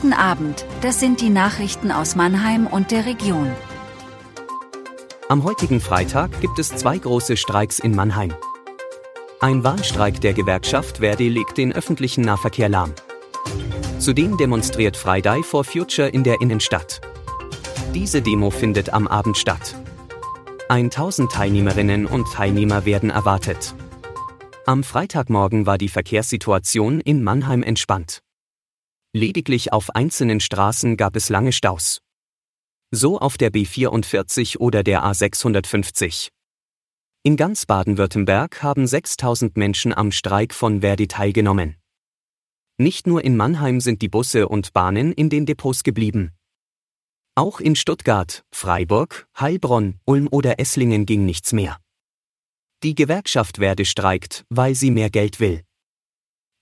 Guten Abend, das sind die Nachrichten aus Mannheim und der Region. Am heutigen Freitag gibt es zwei große Streiks in Mannheim. Ein Warnstreik der Gewerkschaft Verdi legt den öffentlichen Nahverkehr lahm. Zudem demonstriert Friday for Future in der Innenstadt. Diese Demo findet am Abend statt. 1000 Teilnehmerinnen und Teilnehmer werden erwartet. Am Freitagmorgen war die Verkehrssituation in Mannheim entspannt. Lediglich auf einzelnen Straßen gab es lange Staus. So auf der B44 oder der A650. In ganz Baden-Württemberg haben 6000 Menschen am Streik von Verdi teilgenommen. Nicht nur in Mannheim sind die Busse und Bahnen in den Depots geblieben. Auch in Stuttgart, Freiburg, Heilbronn, Ulm oder Esslingen ging nichts mehr. Die Gewerkschaft Verdi streikt, weil sie mehr Geld will.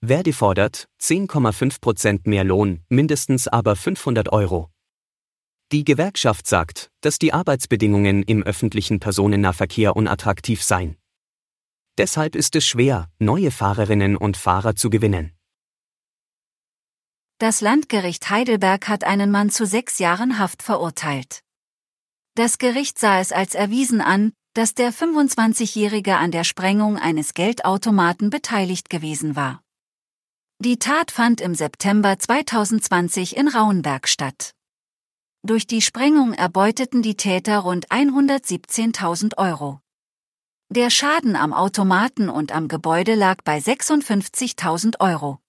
Verdi fordert 10,5 Prozent mehr Lohn, mindestens aber 500 Euro. Die Gewerkschaft sagt, dass die Arbeitsbedingungen im öffentlichen Personennahverkehr unattraktiv seien. Deshalb ist es schwer, neue Fahrerinnen und Fahrer zu gewinnen. Das Landgericht Heidelberg hat einen Mann zu sechs Jahren Haft verurteilt. Das Gericht sah es als erwiesen an, dass der 25-Jährige an der Sprengung eines Geldautomaten beteiligt gewesen war. Die Tat fand im September 2020 in Rauenberg statt. Durch die Sprengung erbeuteten die Täter rund 117.000 Euro. Der Schaden am Automaten und am Gebäude lag bei 56.000 Euro.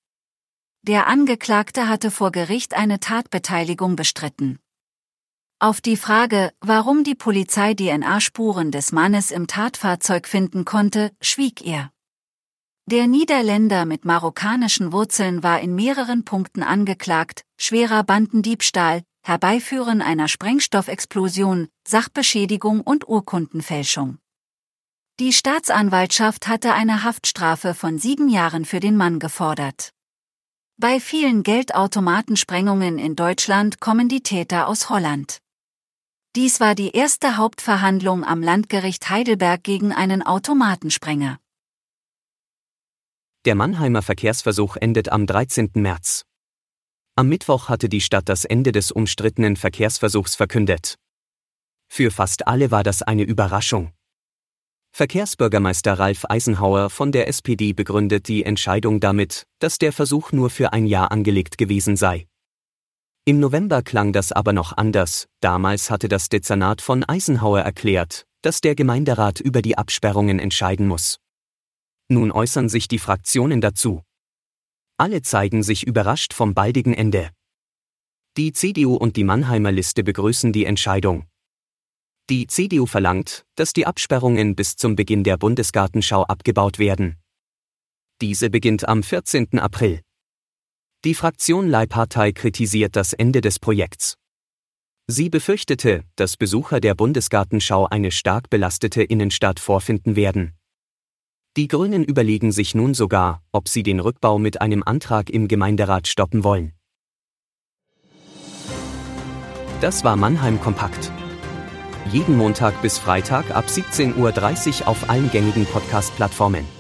Der Angeklagte hatte vor Gericht eine Tatbeteiligung bestritten. Auf die Frage, warum die Polizei DNA-Spuren des Mannes im Tatfahrzeug finden konnte, schwieg er. Der Niederländer mit marokkanischen Wurzeln war in mehreren Punkten angeklagt, schwerer Bandendiebstahl, Herbeiführen einer Sprengstoffexplosion, Sachbeschädigung und Urkundenfälschung. Die Staatsanwaltschaft hatte eine Haftstrafe von sieben Jahren für den Mann gefordert. Bei vielen Geldautomatensprengungen in Deutschland kommen die Täter aus Holland. Dies war die erste Hauptverhandlung am Landgericht Heidelberg gegen einen Automatensprenger. Der Mannheimer Verkehrsversuch endet am 13. März. Am Mittwoch hatte die Stadt das Ende des umstrittenen Verkehrsversuchs verkündet. Für fast alle war das eine Überraschung. Verkehrsbürgermeister Ralf Eisenhauer von der SPD begründet die Entscheidung damit, dass der Versuch nur für ein Jahr angelegt gewesen sei. Im November klang das aber noch anders, damals hatte das Dezernat von Eisenhauer erklärt, dass der Gemeinderat über die Absperrungen entscheiden muss. Nun äußern sich die Fraktionen dazu. Alle zeigen sich überrascht vom baldigen Ende. Die CDU und die Mannheimer Liste begrüßen die Entscheidung. Die CDU verlangt, dass die Absperrungen bis zum Beginn der Bundesgartenschau abgebaut werden. Diese beginnt am 14. April. Die Fraktion Leihpartei kritisiert das Ende des Projekts. Sie befürchtete, dass Besucher der Bundesgartenschau eine stark belastete Innenstadt vorfinden werden. Die Grünen überlegen sich nun sogar, ob sie den Rückbau mit einem Antrag im Gemeinderat stoppen wollen. Das war Mannheim Kompakt. Jeden Montag bis Freitag ab 17.30 Uhr auf allen gängigen Podcast-Plattformen.